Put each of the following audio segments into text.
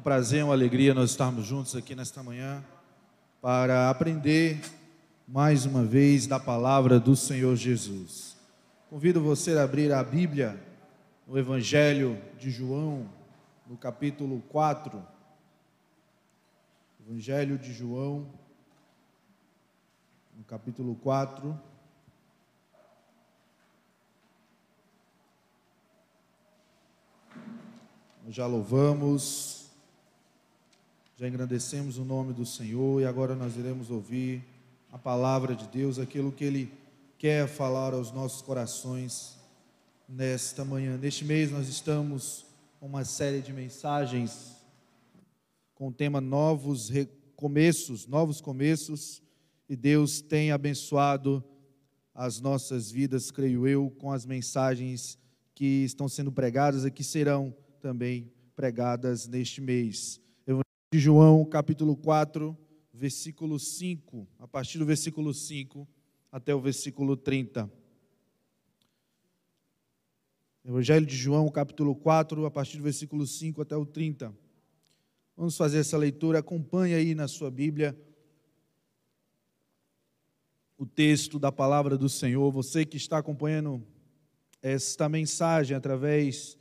um prazer, uma alegria nós estarmos juntos aqui nesta manhã para aprender mais uma vez da palavra do Senhor Jesus. Convido você a abrir a Bíblia no Evangelho de João, no capítulo 4. Evangelho de João, no capítulo 4. Nós já louvamos, já engrandecemos o nome do Senhor e agora nós iremos ouvir a palavra de Deus, aquilo que Ele quer falar aos nossos corações nesta manhã. Neste mês nós estamos com uma série de mensagens com o tema Novos Recomeços, Novos Começos, e Deus tem abençoado as nossas vidas, creio eu, com as mensagens que estão sendo pregadas e que serão também pregadas neste mês. De João, capítulo 4, versículo 5, a partir do versículo 5 até o versículo 30. Evangelho de João, capítulo 4, a partir do versículo 5 até o 30. Vamos fazer essa leitura, acompanhe aí na sua Bíblia o texto da palavra do Senhor. Você que está acompanhando esta mensagem através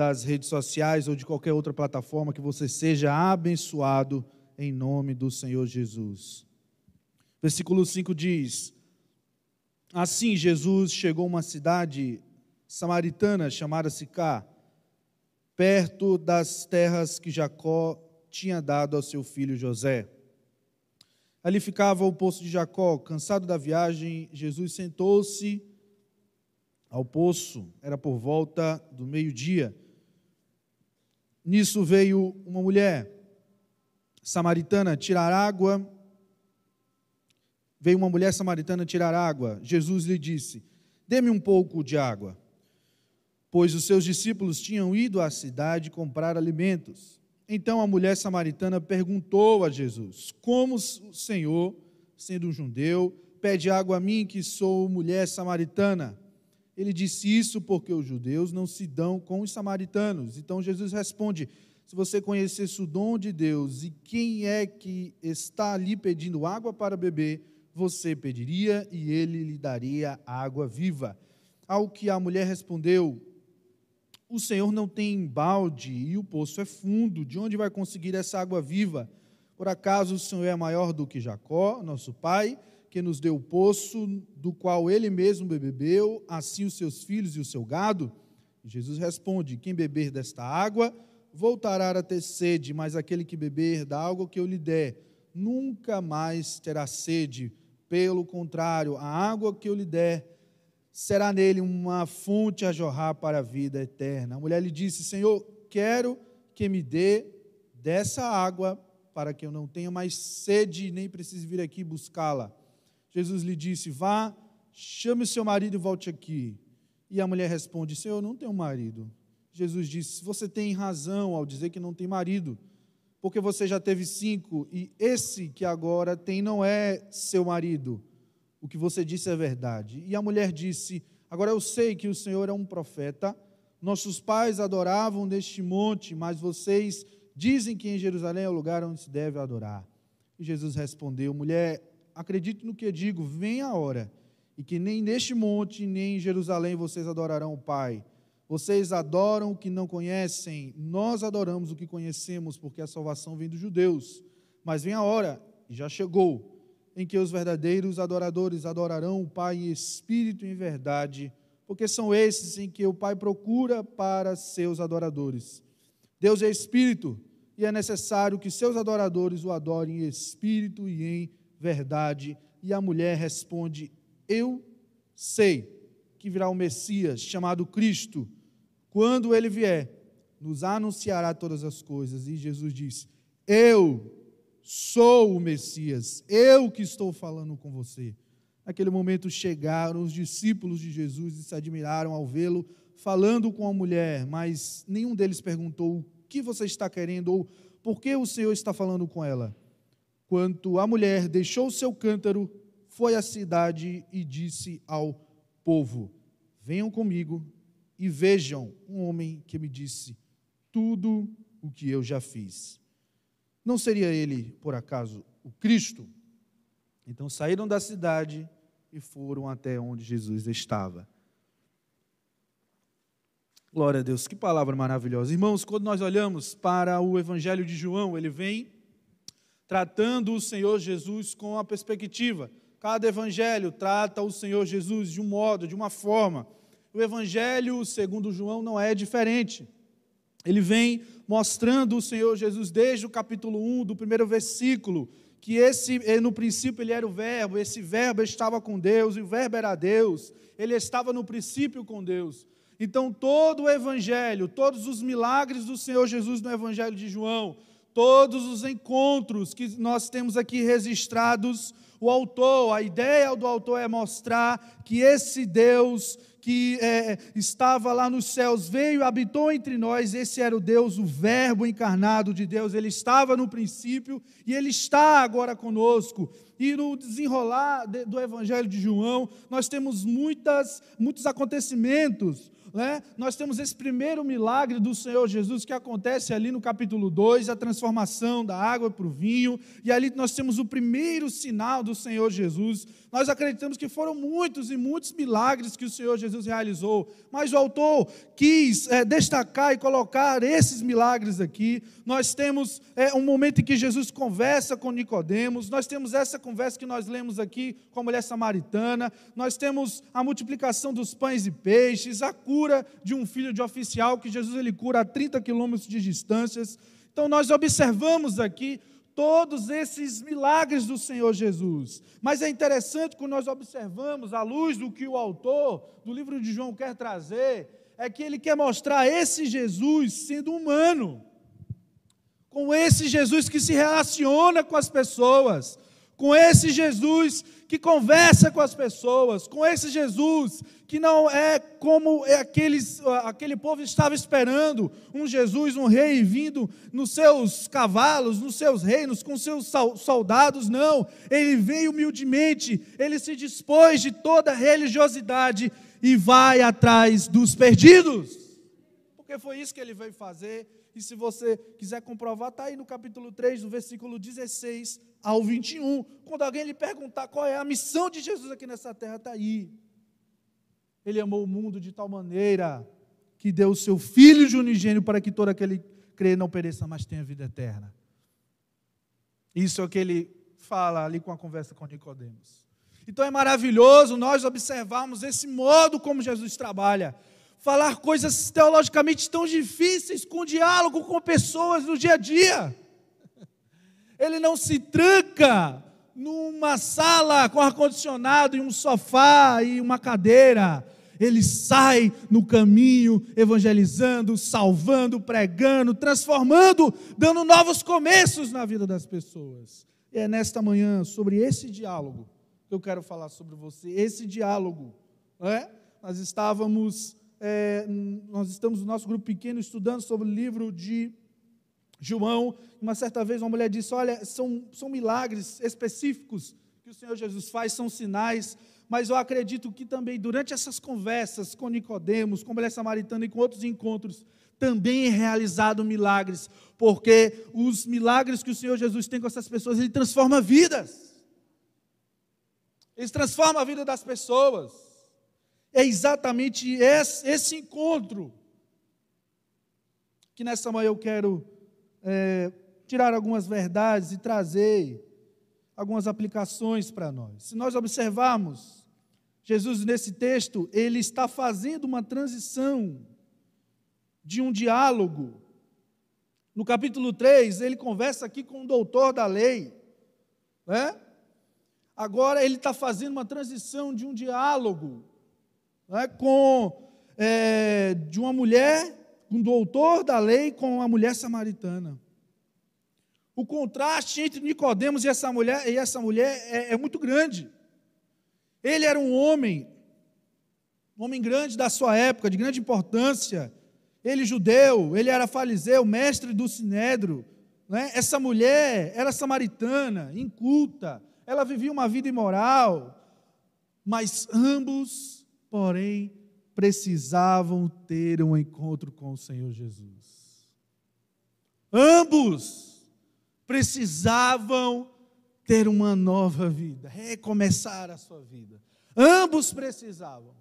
das redes sociais ou de qualquer outra plataforma, que você seja abençoado em nome do Senhor Jesus. Versículo 5 diz: Assim Jesus chegou a uma cidade samaritana chamada Sicá, perto das terras que Jacó tinha dado ao seu filho José. Ali ficava o poço de Jacó. Cansado da viagem, Jesus sentou-se ao poço, era por volta do meio-dia. Nisso veio uma mulher samaritana tirar água. Veio uma mulher samaritana tirar água. Jesus lhe disse: Dê-me um pouco de água. Pois os seus discípulos tinham ido à cidade comprar alimentos. Então a mulher samaritana perguntou a Jesus: Como o Senhor, sendo um judeu, pede água a mim, que sou mulher samaritana? Ele disse isso porque os judeus não se dão com os samaritanos. Então Jesus responde: se você conhecesse o dom de Deus e quem é que está ali pedindo água para beber, você pediria e ele lhe daria água viva. Ao que a mulher respondeu: O Senhor não tem balde e o poço é fundo, de onde vai conseguir essa água viva? Por acaso o Senhor é maior do que Jacó, nosso pai? Que nos deu o poço do qual ele mesmo bebeu, assim os seus filhos e o seu gado? E Jesus responde: Quem beber desta água voltará a ter sede, mas aquele que beber da água que eu lhe der, nunca mais terá sede. Pelo contrário, a água que eu lhe der será nele uma fonte a jorrar para a vida eterna. A mulher lhe disse: Senhor, quero que me dê dessa água para que eu não tenha mais sede nem precise vir aqui buscá-la. Jesus lhe disse: Vá, chame o seu marido e volte aqui. E a mulher responde: Senhor, eu não tenho marido. Jesus disse: Você tem razão ao dizer que não tem marido, porque você já teve cinco e esse que agora tem não é seu marido. O que você disse é verdade. E a mulher disse: Agora eu sei que o Senhor é um profeta. Nossos pais adoravam neste monte, mas vocês dizem que em Jerusalém é o lugar onde se deve adorar. E Jesus respondeu: Mulher, acredite no que digo, vem a hora, e que nem neste monte, nem em Jerusalém vocês adorarão o Pai. Vocês adoram o que não conhecem, nós adoramos o que conhecemos, porque a salvação vem dos judeus. Mas vem a hora, e já chegou, em que os verdadeiros adoradores adorarão o Pai em espírito e em verdade, porque são esses em que o Pai procura para seus adoradores. Deus é espírito, e é necessário que seus adoradores o adorem em espírito e em verdade. E a mulher responde: Eu sei que virá o Messias, chamado Cristo. Quando ele vier, nos anunciará todas as coisas. E Jesus diz: Eu sou o Messias, eu que estou falando com você. Naquele momento chegaram os discípulos de Jesus e se admiraram ao vê-lo falando com a mulher, mas nenhum deles perguntou o que você está querendo ou por que o Senhor está falando com ela. Quanto a mulher deixou seu cântaro, foi à cidade e disse ao povo: Venham comigo e vejam um homem que me disse tudo o que eu já fiz. Não seria ele, por acaso, o Cristo? Então saíram da cidade e foram até onde Jesus estava. Glória a Deus, que palavra maravilhosa. Irmãos, quando nós olhamos para o Evangelho de João, ele vem tratando o Senhor Jesus com a perspectiva. Cada evangelho trata o Senhor Jesus de um modo, de uma forma. O Evangelho, segundo João, não é diferente. Ele vem mostrando o Senhor Jesus desde o capítulo 1, do primeiro versículo, que esse, eh, no princípio ele era o verbo, esse verbo estava com Deus, e o verbo era Deus, ele estava no princípio com Deus. Então, todo o evangelho, todos os milagres do Senhor Jesus no evangelho de João, todos os encontros que nós temos aqui registrados, o autor, a ideia do autor é mostrar que esse Deus que é, estava lá nos céus veio habitou entre nós. Esse era o Deus, o Verbo encarnado de Deus. Ele estava no princípio e ele está agora conosco. E no desenrolar do Evangelho de João, nós temos muitas, muitos acontecimentos né, nós temos esse primeiro milagre do Senhor Jesus que acontece ali no capítulo 2, a transformação da água para o vinho, e ali nós temos o primeiro sinal do Senhor Jesus. Nós acreditamos que foram muitos e muitos milagres que o Senhor Jesus realizou, mas o autor quis é, destacar e colocar esses milagres aqui. Nós temos é, um momento em que Jesus conversa com Nicodemos, nós temos essa conversa que nós lemos aqui com a mulher samaritana, nós temos a multiplicação dos pães e peixes, a cura cura de um filho de oficial que Jesus ele cura a 30 quilômetros de distâncias. Então nós observamos aqui todos esses milagres do Senhor Jesus. Mas é interessante que nós observamos, à luz do que o autor do livro de João quer trazer, é que ele quer mostrar esse Jesus sendo humano. Com esse Jesus que se relaciona com as pessoas, com esse Jesus que conversa com as pessoas, com esse Jesus que não é como é aqueles, aquele povo estava esperando, um Jesus, um rei vindo nos seus cavalos, nos seus reinos, com seus soldados, não, ele veio humildemente, ele se dispôs de toda religiosidade e vai atrás dos perdidos, porque foi isso que ele veio fazer e se você quiser comprovar, está aí no capítulo 3, do versículo 16 ao 21. Quando alguém lhe perguntar qual é a missão de Jesus aqui nessa terra, está aí. Ele amou o mundo de tal maneira que deu o seu Filho de unigênio para que todo aquele crê não pereça, mas tenha vida eterna. Isso é o que ele fala ali com a conversa com Nicodemos. Então é maravilhoso nós observarmos esse modo como Jesus trabalha falar coisas teologicamente tão difíceis com diálogo com pessoas no dia a dia. Ele não se tranca numa sala com ar-condicionado e um sofá e uma cadeira. Ele sai no caminho, evangelizando, salvando, pregando, transformando, dando novos começos na vida das pessoas. E é nesta manhã, sobre esse diálogo, que eu quero falar sobre você. Esse diálogo. É? Nós estávamos é, nós estamos no nosso grupo pequeno estudando sobre o livro de João. Uma certa vez uma mulher disse: Olha, são, são milagres específicos que o Senhor Jesus faz, são sinais, mas eu acredito que também durante essas conversas com Nicodemos, com a mulher samaritana e com outros encontros, também é realizado milagres, porque os milagres que o Senhor Jesus tem com essas pessoas, ele transforma vidas. Ele transforma a vida das pessoas. É exatamente esse, encontro que nessa manhã eu quero é, tirar algumas verdades e trazer algumas aplicações para nós. Se nós observarmos, Jesus nesse texto, ele está fazendo uma transição de um diálogo. No capítulo 3, ele conversa aqui com o doutor da lei. Né? Agora ele está fazendo uma transição de um diálogo é, com é, de uma mulher, um doutor da lei, com uma mulher samaritana. O contraste entre Nicodemos e essa mulher, e essa mulher é, é muito grande. Ele era um homem, um homem grande da sua época, de grande importância. Ele judeu, ele era fariseu, mestre do sinédrio. Né? Essa mulher era samaritana, inculta, ela vivia uma vida imoral, mas ambos porém precisavam ter um encontro com o Senhor Jesus. Ambos precisavam ter uma nova vida, recomeçar a sua vida. Ambos precisavam.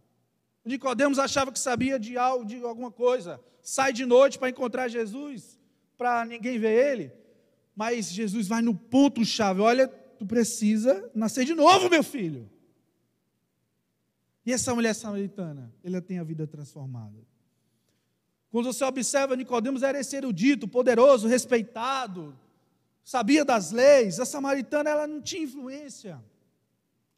Nicodemos achava que sabia de algo, de alguma coisa. Sai de noite para encontrar Jesus, para ninguém ver ele. Mas Jesus vai no ponto chave. Olha, tu precisa nascer de novo, meu filho. E essa mulher samaritana, ela tem a vida transformada. Quando você observa, Nicodemos era esse erudito, poderoso, respeitado, sabia das leis. A samaritana ela não tinha influência.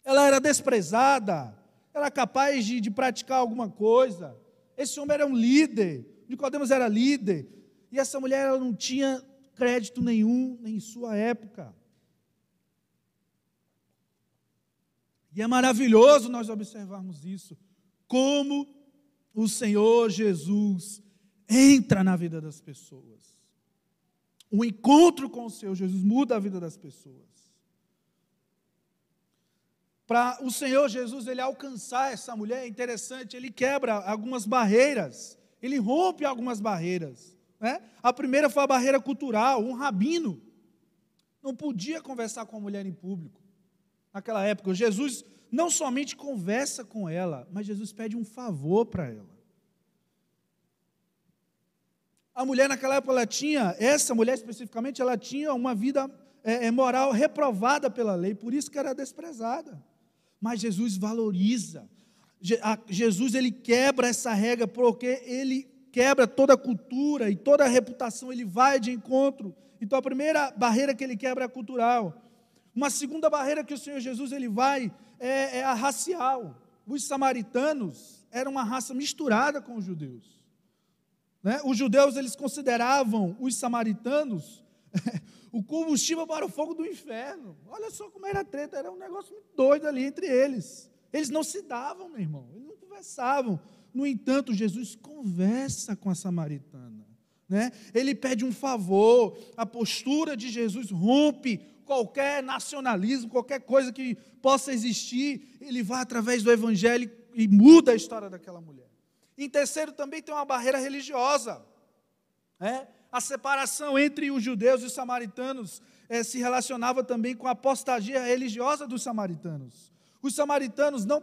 Ela era desprezada, era capaz de, de praticar alguma coisa. Esse homem era um líder, Nicodemos era líder, e essa mulher ela não tinha crédito nenhum em sua época. E é maravilhoso nós observarmos isso, como o Senhor Jesus entra na vida das pessoas. O encontro com o Senhor Jesus muda a vida das pessoas. Para o Senhor Jesus ele alcançar essa mulher, é interessante, ele quebra algumas barreiras, ele rompe algumas barreiras. Né? A primeira foi a barreira cultural, um rabino não podia conversar com a mulher em público. Naquela época, Jesus não somente conversa com ela, mas Jesus pede um favor para ela. A mulher naquela época, ela tinha, essa mulher especificamente, ela tinha uma vida é, é moral reprovada pela lei, por isso que era desprezada. Mas Jesus valoriza. Jesus ele quebra essa regra porque ele quebra toda a cultura e toda a reputação, ele vai de encontro. Então a primeira barreira que ele quebra é cultural. Uma segunda barreira que o Senhor Jesus ele vai é, é a racial. Os samaritanos eram uma raça misturada com os judeus. Né? Os judeus eles consideravam os samaritanos o combustível para o fogo do inferno. Olha só como era a treta, era um negócio muito doido ali entre eles. Eles não se davam, meu irmão, eles não conversavam. No entanto, Jesus conversa com a samaritana. Né? Ele pede um favor, a postura de Jesus rompe qualquer nacionalismo, qualquer coisa que possa existir, ele vai através do evangelho e muda a história daquela mulher. Em terceiro, também tem uma barreira religiosa. Né? A separação entre os judeus e os samaritanos é, se relacionava também com a apostasia religiosa dos samaritanos. Os samaritanos não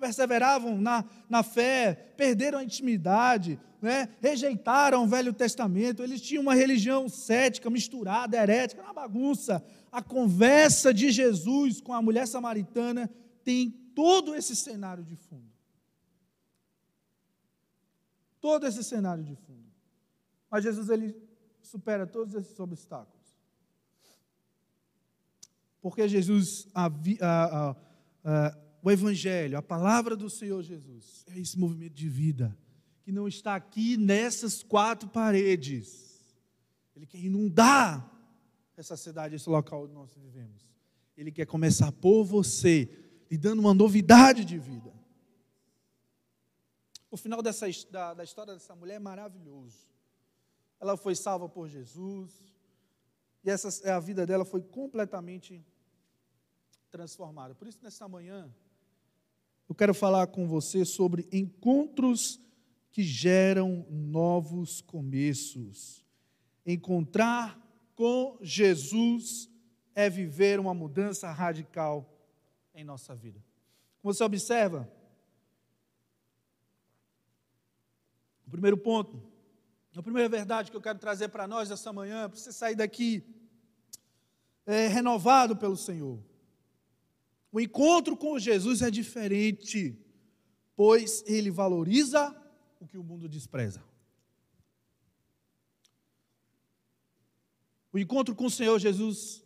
perseveravam na, na fé, perderam a intimidade, né? rejeitaram o Velho Testamento, eles tinham uma religião cética, misturada, herética, uma bagunça. A conversa de Jesus com a mulher samaritana tem todo esse cenário de fundo. Todo esse cenário de fundo. Mas Jesus ele supera todos esses obstáculos. Porque Jesus, a, a, a, o Evangelho, a palavra do Senhor Jesus, é esse movimento de vida que não está aqui nessas quatro paredes. Ele quer inundar essa cidade, esse local onde nós vivemos. Ele quer começar por você, lhe dando uma novidade de vida. O final dessa, da, da história dessa mulher é maravilhoso. Ela foi salva por Jesus, e essa, a vida dela foi completamente transformada. Por isso, nessa manhã, eu quero falar com você sobre encontros que geram novos começos. Encontrar com Jesus é viver uma mudança radical em nossa vida. Como você observa, o primeiro ponto, a primeira verdade que eu quero trazer para nós essa manhã, para você sair daqui é, renovado pelo Senhor. O encontro com Jesus é diferente, pois ele valoriza o que o mundo despreza. O encontro com o Senhor Jesus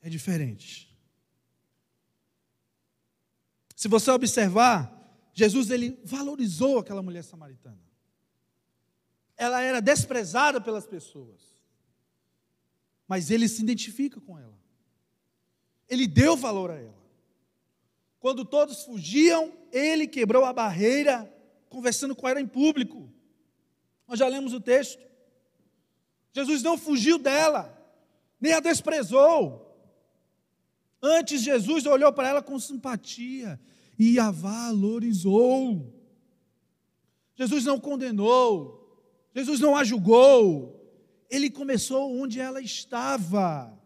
é diferente. Se você observar, Jesus ele valorizou aquela mulher samaritana. Ela era desprezada pelas pessoas. Mas ele se identifica com ela. Ele deu valor a ela. Quando todos fugiam, ele quebrou a barreira conversando com ela em público. Nós já lemos o texto. Jesus não fugiu dela, nem a desprezou. Antes, Jesus olhou para ela com simpatia e a valorizou. Jesus não condenou, Jesus não a julgou, ele começou onde ela estava.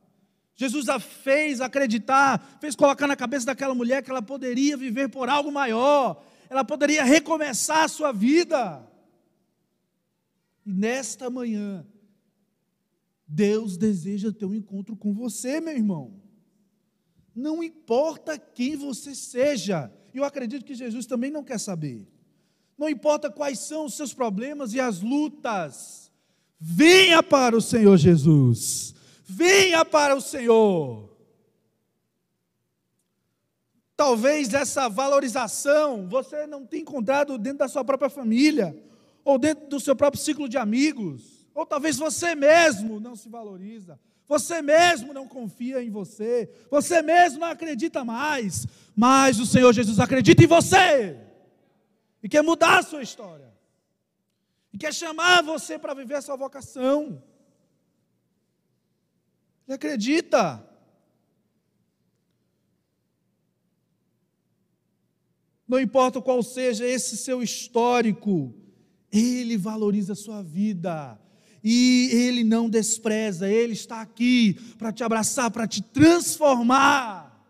Jesus a fez acreditar, fez colocar na cabeça daquela mulher que ela poderia viver por algo maior, ela poderia recomeçar a sua vida. E nesta manhã, Deus deseja ter um encontro com você, meu irmão. Não importa quem você seja, e eu acredito que Jesus também não quer saber. Não importa quais são os seus problemas e as lutas, venha para o Senhor Jesus. Venha para o Senhor. Talvez essa valorização você não tenha encontrado dentro da sua própria família, ou dentro do seu próprio ciclo de amigos, ou talvez você mesmo não se valoriza, você mesmo não confia em você, você mesmo não acredita mais, mas o Senhor Jesus acredita em você. E quer mudar a sua história, e quer chamar você para viver a sua vocação. Ele acredita. Não importa qual seja esse seu histórico, Ele valoriza a sua vida. E Ele não despreza, Ele está aqui para te abraçar, para te transformar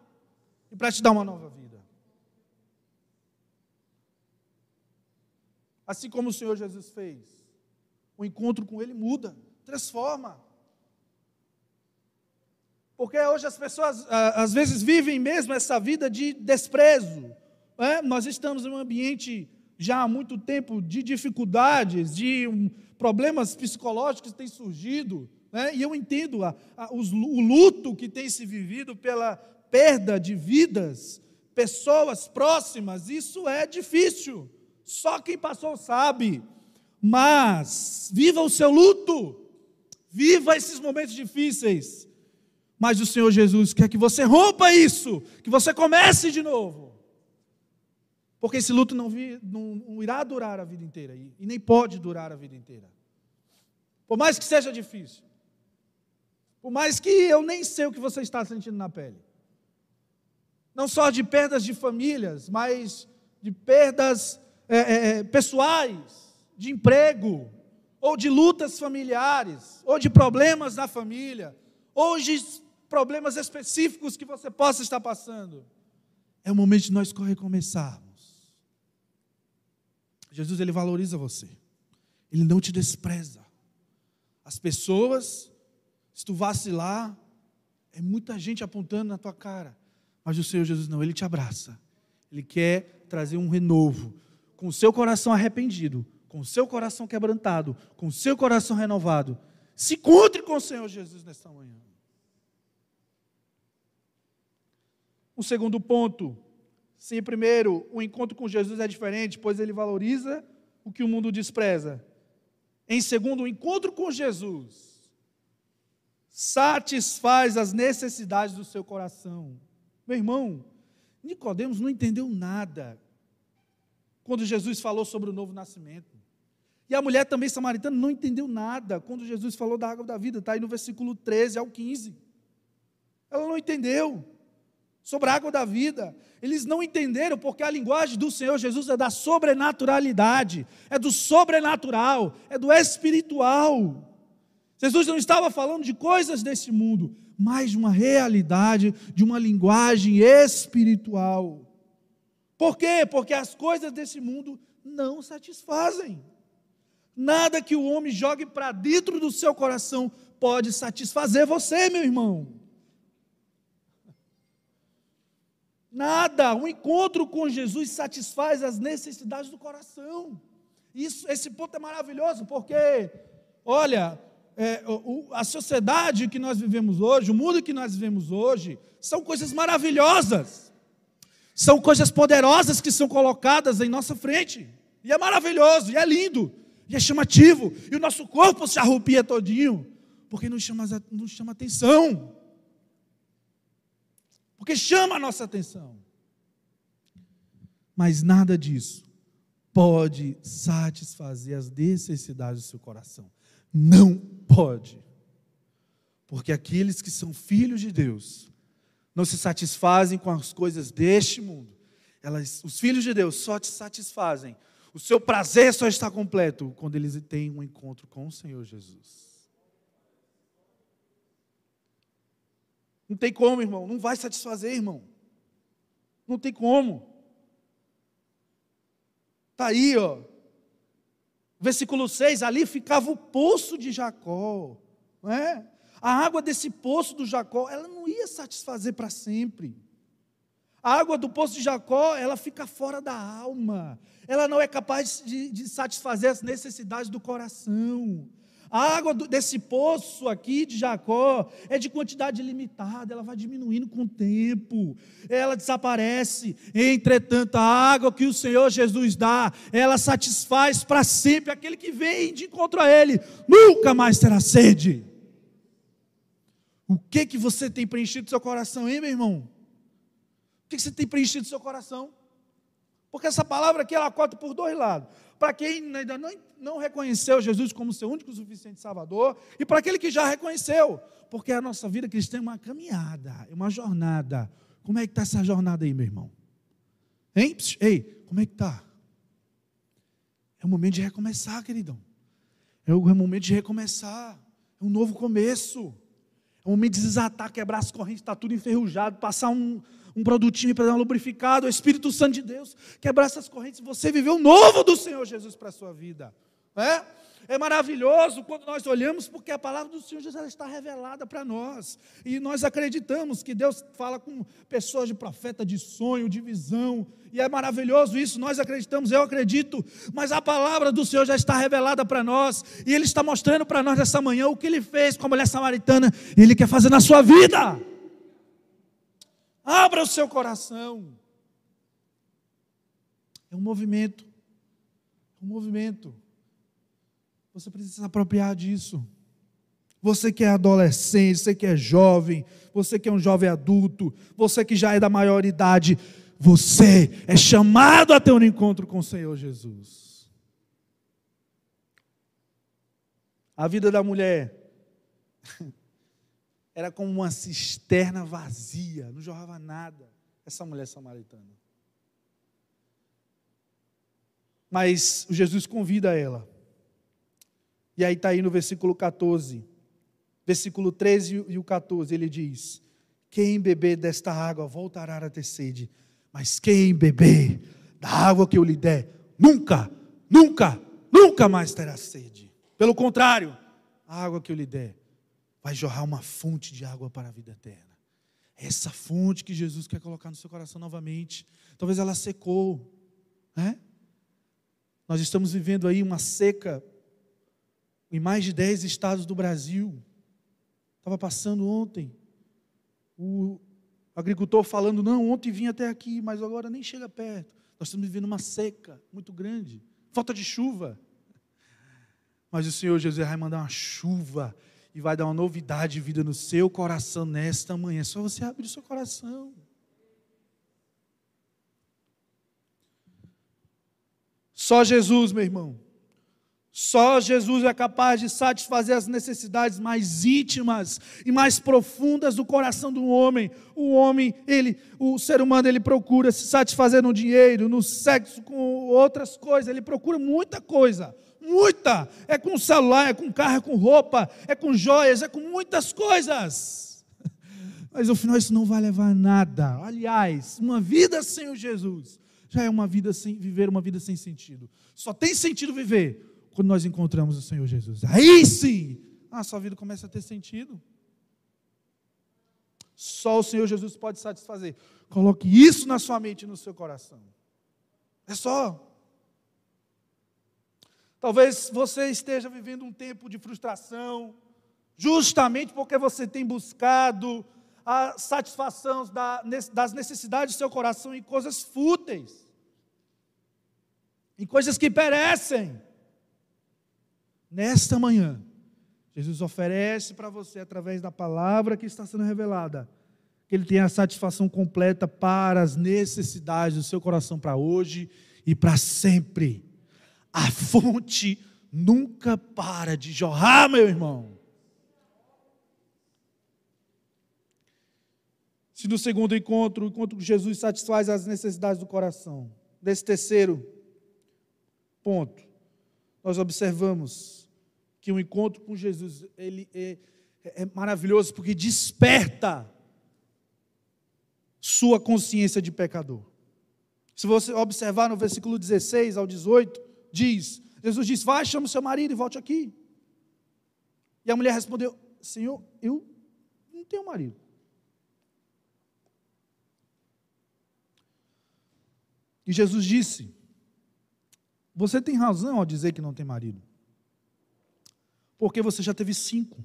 e para te dar uma nova vida. Assim como o Senhor Jesus fez, o encontro com Ele muda, transforma. Porque hoje as pessoas às vezes vivem mesmo essa vida de desprezo. É? Nós estamos em um ambiente já há muito tempo de dificuldades, de um, problemas psicológicos que têm surgido. Né? E eu entendo a, a, os, o luto que tem se vivido pela perda de vidas, pessoas próximas. Isso é difícil. Só quem passou sabe. Mas viva o seu luto. Viva esses momentos difíceis mas o Senhor Jesus quer que você rompa isso, que você comece de novo. Porque esse luto não, vi, não, irá durar a vida inteira e, e nem pode durar a vida inteira. Por mais que seja difícil. Por mais que eu nem sei o que você está sentindo na pele. Não só de perdas de famílias, mas de perdas é, é, é pessoais, de emprego, ou de lutas familiares, ou de problemas na família, ou de problemas específicos que você possa estar passando. É o momento de nós recomeçarmos. Jesus, ele valoriza você. Ele não te despreza. As pessoas, se tu vacilar, é muita gente apontando na tua cara. Mas o Senhor Jesus não, ele te abraça. Ele quer trazer um renovo. Com o seu coração arrependido, com o seu coração quebrantado, com o seu coração renovado. Se encontre com o Senhor Jesus nesta manhã. Um segundo ponto. Sim, primeiro, o encontro com Jesus é diferente, pois ele valoriza o que o mundo despreza. Em segundo, o encontro com Jesus satisfaz as necessidades do seu coração. Meu irmão, Nicodemos não entendeu nada quando Jesus falou sobre o novo nascimento. E a mulher também samaritana não entendeu nada quando Jesus falou da água da vida, está aí no versículo 13 ao 15. Ela não entendeu sobre a água da vida. Eles não entenderam porque a linguagem do Senhor Jesus é da sobrenaturalidade, é do sobrenatural, é do espiritual. Jesus não estava falando de coisas desse mundo, mas de uma realidade, de uma linguagem espiritual. Por quê? Porque as coisas desse mundo não satisfazem. Nada que o homem jogue para dentro do seu coração pode satisfazer você, meu irmão. Nada. O encontro com Jesus satisfaz as necessidades do coração. Isso, esse ponto é maravilhoso, porque, olha, é, o, a sociedade que nós vivemos hoje, o mundo que nós vivemos hoje, são coisas maravilhosas. São coisas poderosas que são colocadas em nossa frente. E é maravilhoso, e é lindo, e é chamativo. E o nosso corpo se arrupia todinho, porque nos chama, nos chama atenção porque chama a nossa atenção. Mas nada disso pode satisfazer as necessidades do seu coração. Não pode. Porque aqueles que são filhos de Deus não se satisfazem com as coisas deste mundo. Elas, os filhos de Deus só te satisfazem. O seu prazer só está completo quando eles têm um encontro com o Senhor Jesus. Não tem como, irmão. Não vai satisfazer, irmão. Não tem como. Está aí, ó. Versículo 6, ali ficava o poço de Jacó. Não é? A água desse poço do Jacó, ela não ia satisfazer para sempre. A água do poço de Jacó, ela fica fora da alma. Ela não é capaz de, de satisfazer as necessidades do coração. A água desse poço aqui de Jacó é de quantidade limitada, ela vai diminuindo com o tempo, ela desaparece. Entretanto, a água que o Senhor Jesus dá, ela satisfaz para sempre aquele que vem de encontro a Ele, nunca mais terá sede. O que que você tem preenchido seu coração, hein, meu irmão? O que, que você tem preenchido seu coração? Porque essa palavra aqui ela corta por dois lados. Para quem ainda não, não reconheceu Jesus como seu único e suficiente Salvador, e para aquele que já reconheceu, porque a nossa vida cristã é uma caminhada, é uma jornada. Como é que está essa jornada aí, meu irmão? Hein? Ei, como é que está? É o momento de recomeçar, queridão. É o momento de recomeçar. É um novo começo. É o momento de desatar, quebrar as correntes, está tudo enferrujado, passar um, um produtinho para dar um lubrificado, o Espírito Santo de Deus, quebrar essas correntes, você viver o novo do Senhor Jesus para a sua vida. É? É maravilhoso quando nós olhamos, porque a palavra do Senhor Jesus está revelada para nós. E nós acreditamos que Deus fala com pessoas de profeta, de sonho, de visão. E é maravilhoso isso, nós acreditamos, eu acredito. Mas a palavra do Senhor já está revelada para nós. E Ele está mostrando para nós nessa manhã o que Ele fez com a mulher samaritana. E Ele quer fazer na sua vida. Abra o seu coração. É um movimento. É um movimento. Você precisa se apropriar disso. Você que é adolescente, você que é jovem, você que é um jovem adulto, você que já é da maioridade, você é chamado a ter um encontro com o Senhor Jesus. A vida da mulher era como uma cisterna vazia, não jorrava nada, essa mulher samaritana. Mas Jesus convida ela. E aí está aí no versículo 14, versículo 13 e o 14, ele diz: Quem beber desta água voltará a ter sede, mas quem beber da água que eu lhe der, nunca, nunca, nunca mais terá sede. Pelo contrário, a água que eu lhe der vai jorrar uma fonte de água para a vida eterna. É essa fonte que Jesus quer colocar no seu coração novamente. Talvez ela secou, né? Nós estamos vivendo aí uma seca em mais de 10 estados do Brasil. Estava passando ontem. O agricultor falando, não, ontem vinha até aqui, mas agora nem chega perto. Nós estamos vivendo uma seca muito grande, falta de chuva. Mas o Senhor Jesus vai mandar uma chuva e vai dar uma novidade de vida no seu coração nesta manhã. É só você abrir o seu coração. Só Jesus, meu irmão. Só Jesus é capaz de satisfazer as necessidades mais íntimas e mais profundas do coração do homem. O homem, ele, o ser humano, ele procura se satisfazer no dinheiro, no sexo, com outras coisas, ele procura muita coisa. Muita. É com celular, é com carro, é com roupa, é com joias, é com muitas coisas. Mas no final isso não vai levar a nada. Aliás, uma vida sem o Jesus já é uma vida sem viver uma vida sem sentido. Só tem sentido viver quando nós encontramos o Senhor Jesus. Aí sim, a sua vida começa a ter sentido. Só o Senhor Jesus pode satisfazer. Coloque isso na sua mente e no seu coração. É só. Talvez você esteja vivendo um tempo de frustração, justamente porque você tem buscado a satisfação das necessidades do seu coração em coisas fúteis, em coisas que perecem. Nesta manhã, Jesus oferece para você, através da palavra que está sendo revelada, que Ele tenha a satisfação completa para as necessidades do seu coração para hoje e para sempre. A fonte nunca para de jorrar, meu irmão. Se no segundo encontro, o encontro com Jesus satisfaz as necessidades do coração. Desse terceiro ponto, nós observamos que o encontro com Jesus ele é, é maravilhoso porque desperta sua consciência de pecador. Se você observar no versículo 16 ao 18, diz: Jesus diz: Vai, chama o seu marido e volte aqui. E a mulher respondeu: Senhor, eu não tenho marido. E Jesus disse: Você tem razão ao dizer que não tem marido, porque você já teve cinco,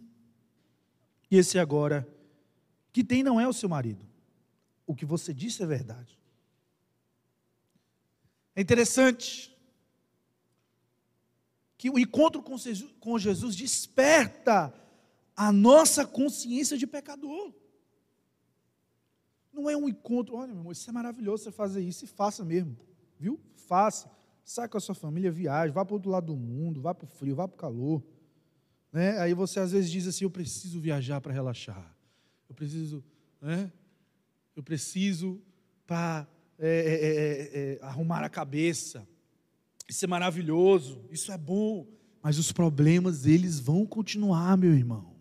e esse agora que tem não é o seu marido. O que você disse é verdade. É interessante que o encontro com Jesus desperta a nossa consciência de pecador. Não é um encontro, olha, meu irmão, isso é maravilhoso você fazer isso e faça mesmo, viu? Faça. Sai com a sua família, viaje, vá para o outro lado do mundo, vá para o frio, vá para o calor. Né? Aí você às vezes diz assim: Eu preciso viajar para relaxar. Eu preciso, né? Eu preciso para é é, é, arrumar a cabeça. Isso é maravilhoso, isso é bom. Mas os problemas, eles vão continuar, meu irmão.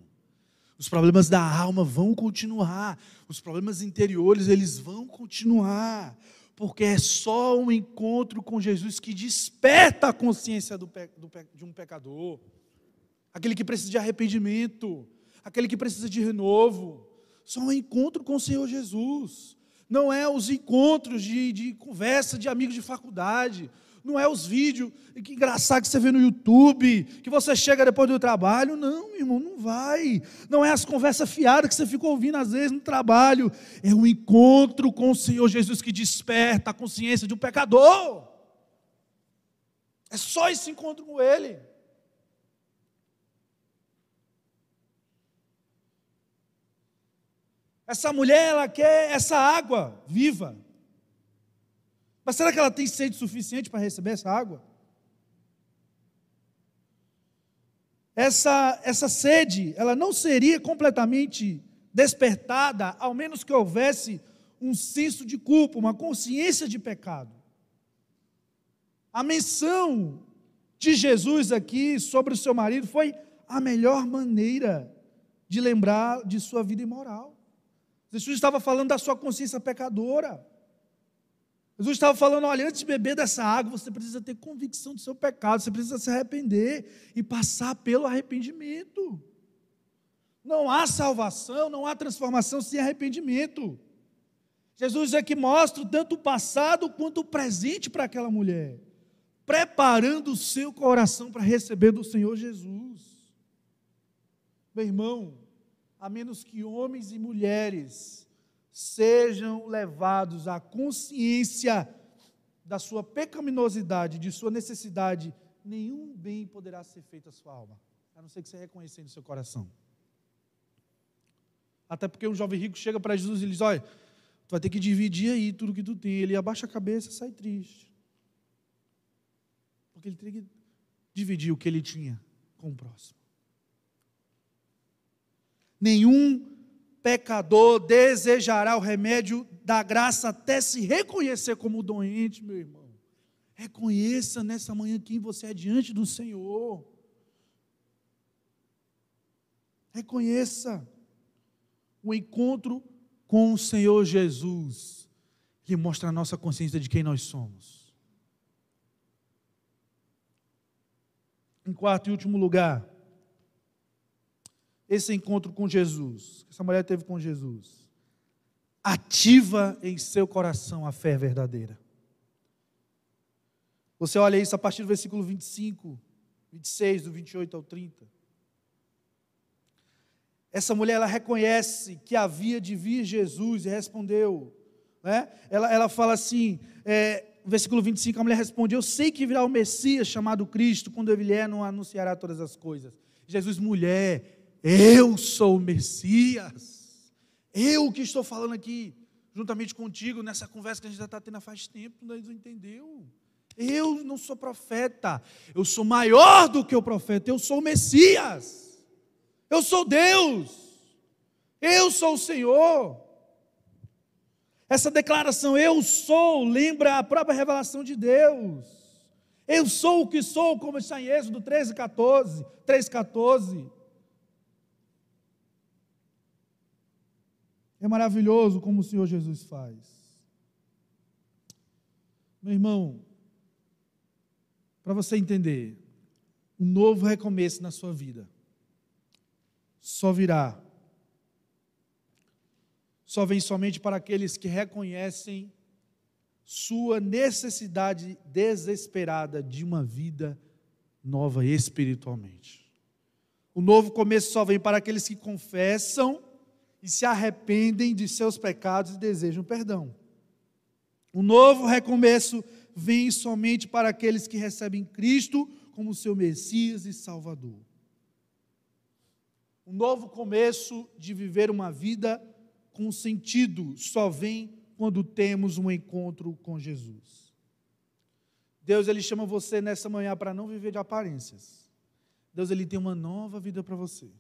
Os problemas da alma vão continuar. Os problemas interiores, eles vão continuar. Porque é só um encontro com Jesus que desperta a consciência do, do, de um pecador. Aquele que precisa de arrependimento. Aquele que precisa de renovo. Só um encontro com o Senhor Jesus. Não é os encontros de, de conversa de amigos de faculdade não é os vídeos que engraçado que você vê no YouTube, que você chega depois do trabalho. Não, irmão, não vai. Não é as conversas fiadas que você fica ouvindo às vezes no trabalho. É o encontro com o Senhor Jesus que desperta a consciência de um pecador. É só esse encontro com Ele. Essa mulher, ela quer essa água viva. Mas será que ela tem sede suficiente para receber essa água? Essa, essa sede, ela não seria completamente despertada, ao menos que houvesse um senso de culpa, uma consciência de pecado. A menção de Jesus aqui sobre o seu marido foi a melhor maneira de lembrar de sua vida imoral. Jesus estava falando da sua consciência pecadora. Jesus estava falando: olha, antes de beber dessa água, você precisa ter convicção do seu pecado, você precisa se arrepender e passar pelo arrependimento. Não há salvação, não há transformação sem arrependimento. Jesus é que mostra tanto o passado quanto o presente para aquela mulher, preparando o seu coração para receber do Senhor Jesus. Meu irmão, a menos que homens e mulheres sejam levados à consciência da sua pecaminosidade, de sua necessidade, nenhum bem poderá ser feito à sua alma, a não ser que você reconheça no seu coração. Até porque um jovem rico chega para Jesus e diz: Olha, tu vai ter que dividir aí tudo que tu tem. Ele abaixa a cabeça e sai triste. Porque ele tem que dividir o que ele tinha com o próximo. Nenhum pecador desejará o remédio da graça até se reconhecer como doente, meu irmão. Reconheça nessa manhã quem você é diante do Senhor. Reconheça o encontro com o Senhor Jesus, que mostra a nossa consciência de quem nós somos. Em quarto e último lugar, esse encontro com Jesus, que essa mulher teve com Jesus, ativa em seu coração a fé verdadeira. Você olha isso a partir do versículo 25, 26, do 28 ao 30. Essa mulher, ela reconhece que havia de vir Jesus e respondeu. Né? Ela, ela fala assim, é, versículo 25, a mulher responde: Eu sei que virá o Messias chamado Cristo, quando ele vier, não anunciará todas as coisas. Jesus, mulher, eu sou o Messias. Eu que estou falando aqui, juntamente contigo, nessa conversa que a gente já está tendo faz tempo, não entendeu. Eu não sou profeta, eu sou maior do que o profeta, eu sou o Messias. Eu sou Deus. Eu sou o Senhor. Essa declaração, eu sou, lembra a própria revelação de Deus. Eu sou o que sou, como está em Êxodo 13, 14, 3, 14. É maravilhoso como o Senhor Jesus faz. Meu irmão, para você entender, um novo recomeço na sua vida só virá, só vem somente para aqueles que reconhecem sua necessidade desesperada de uma vida nova espiritualmente. O novo começo só vem para aqueles que confessam e se arrependem de seus pecados e desejam perdão. O novo recomeço vem somente para aqueles que recebem Cristo como seu Messias e Salvador. O novo começo de viver uma vida com sentido só vem quando temos um encontro com Jesus. Deus ele chama você nessa manhã para não viver de aparências. Deus ele tem uma nova vida para você.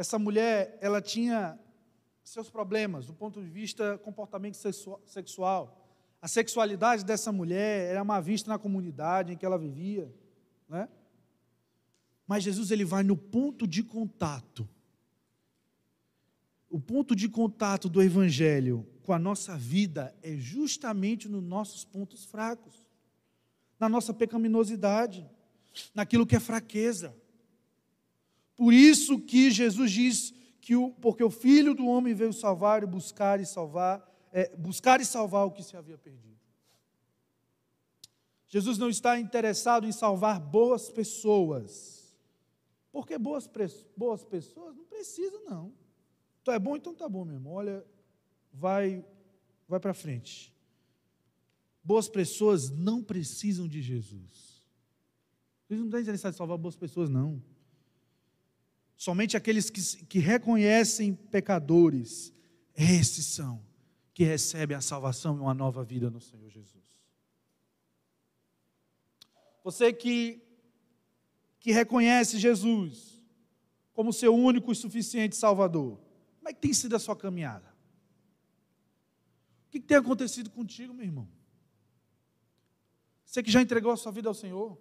Essa mulher, ela tinha seus problemas do ponto de vista comportamento sexual. A sexualidade dessa mulher era má vista na comunidade em que ela vivia, né? Mas Jesus ele vai no ponto de contato. O ponto de contato do evangelho com a nossa vida é justamente nos nossos pontos fracos, na nossa pecaminosidade, naquilo que é fraqueza. Por isso que Jesus diz que o, porque o Filho do Homem veio salvar e buscar e salvar, é, buscar e salvar o que se havia perdido. Jesus não está interessado em salvar boas pessoas, porque boas, boas pessoas não precisam, não. Tu é bom, então tá bom, meu irmão. Olha, vai, vai para frente. Boas pessoas não precisam de Jesus. Jesus não está interessado em salvar boas pessoas, não. Somente aqueles que, que reconhecem pecadores, esses são que recebem a salvação e uma nova vida no Senhor Jesus. Você que, que reconhece Jesus como seu único e suficiente Salvador, como é que tem sido a sua caminhada? O que tem acontecido contigo, meu irmão? Você que já entregou a sua vida ao Senhor,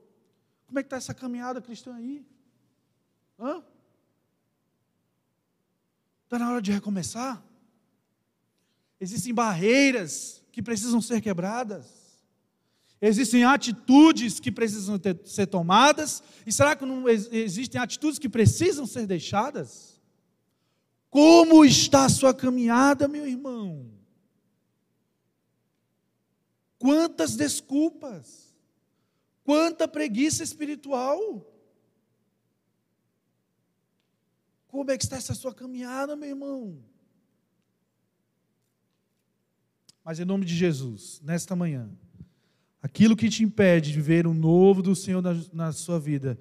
como é que está essa caminhada cristã aí? Hã? Está na hora de recomeçar? Existem barreiras que precisam ser quebradas. Existem atitudes que precisam ter, ser tomadas. E será que não existem atitudes que precisam ser deixadas? Como está a sua caminhada, meu irmão? Quantas desculpas, quanta preguiça espiritual. Como é que está essa sua caminhada, meu irmão? Mas em nome de Jesus, nesta manhã, aquilo que te impede de ver o novo do Senhor na, na sua vida,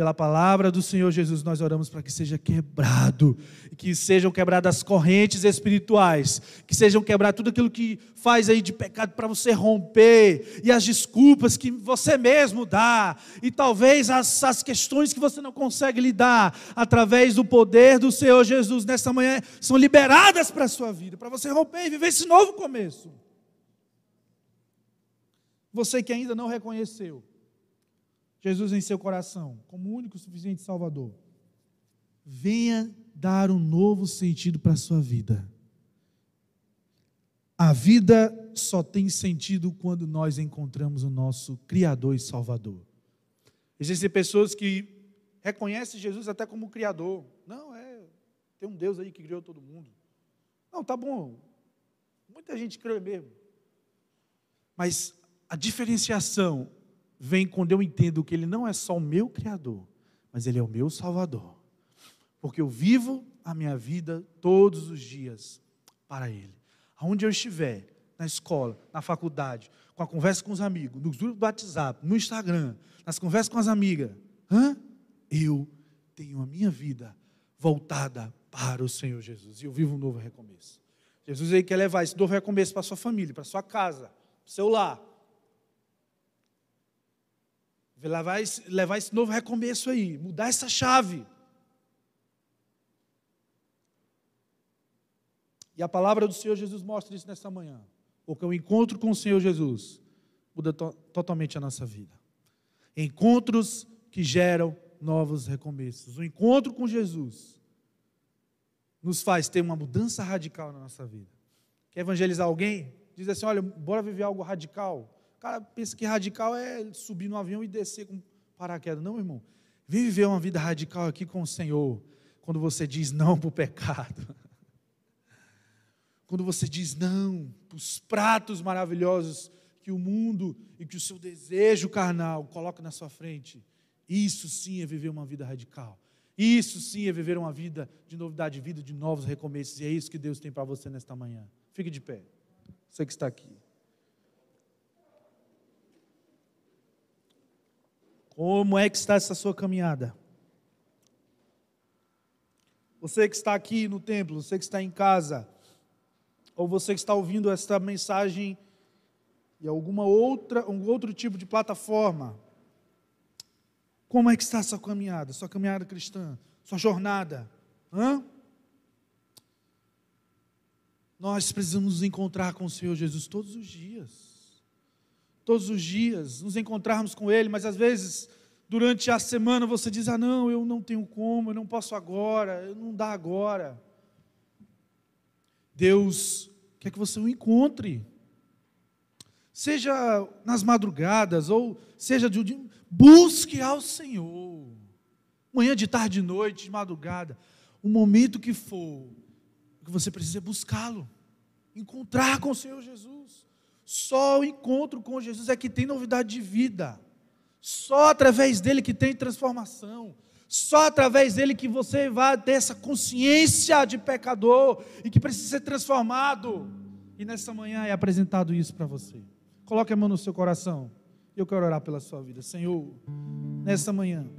pela palavra do Senhor Jesus, nós oramos para que seja quebrado, que sejam quebradas as correntes espirituais, que sejam quebradas tudo aquilo que faz aí de pecado para você romper, e as desculpas que você mesmo dá, e talvez as, as questões que você não consegue lidar, através do poder do Senhor Jesus, nessa manhã, são liberadas para a sua vida, para você romper e viver esse novo começo. Você que ainda não reconheceu, Jesus em seu coração, como único e suficiente Salvador, venha dar um novo sentido para a sua vida. A vida só tem sentido quando nós encontramos o nosso Criador e Salvador. Existem pessoas que reconhecem Jesus até como Criador. Não, é, tem um Deus aí que criou todo mundo. Não, tá bom. Muita gente crê mesmo. Mas a diferenciação vem quando eu entendo que Ele não é só o meu Criador, mas Ele é o meu Salvador. Porque eu vivo a minha vida todos os dias para Ele. Aonde eu estiver, na escola, na faculdade, com a conversa com os amigos, nos grupos do WhatsApp, no Instagram, nas conversas com as amigas, hã? eu tenho a minha vida voltada para o Senhor Jesus. E eu vivo um novo recomeço. Jesus quer levar esse novo recomeço para a sua família, para a sua casa, para o seu lar levar esse, levar esse novo recomeço aí, mudar essa chave. E a palavra do Senhor Jesus mostra isso nesta manhã. Porque o encontro com o Senhor Jesus muda to totalmente a nossa vida. Encontros que geram novos recomeços. O encontro com Jesus nos faz ter uma mudança radical na nossa vida. Quer evangelizar alguém? Diz assim: olha, bora viver algo radical. Cara pensa que radical é subir no avião e descer com paraquedas. Não, irmão. Vem viver uma vida radical aqui com o Senhor. Quando você diz não para o pecado. Quando você diz não para os pratos maravilhosos que o mundo e que o seu desejo carnal coloca na sua frente. Isso sim é viver uma vida radical. Isso sim é viver uma vida de novidade de vida, de novos recomeços. E é isso que Deus tem para você nesta manhã. Fique de pé. Você que está aqui. Como é que está essa sua caminhada? Você que está aqui no templo, você que está em casa, ou você que está ouvindo esta mensagem em alguma outra, um outro tipo de plataforma, como é que está a sua caminhada, sua caminhada cristã, sua jornada? Hã? Nós precisamos nos encontrar com o Senhor Jesus todos os dias. Todos os dias, nos encontrarmos com Ele, mas às vezes, durante a semana, você diz: Ah, não, eu não tenho como, eu não posso agora, não dá agora. Deus quer que você o encontre seja nas madrugadas ou seja de dia, busque ao Senhor. Manhã, de tarde, de noite, de madrugada, o momento que for, que você precisa é buscá-lo, encontrar com o Senhor Jesus. Só o encontro com Jesus é que tem novidade de vida. Só através dele que tem transformação. Só através dele que você vai ter essa consciência de pecador e que precisa ser transformado. E nessa manhã é apresentado isso para você. Coloque a mão no seu coração. Eu quero orar pela sua vida. Senhor, nessa manhã,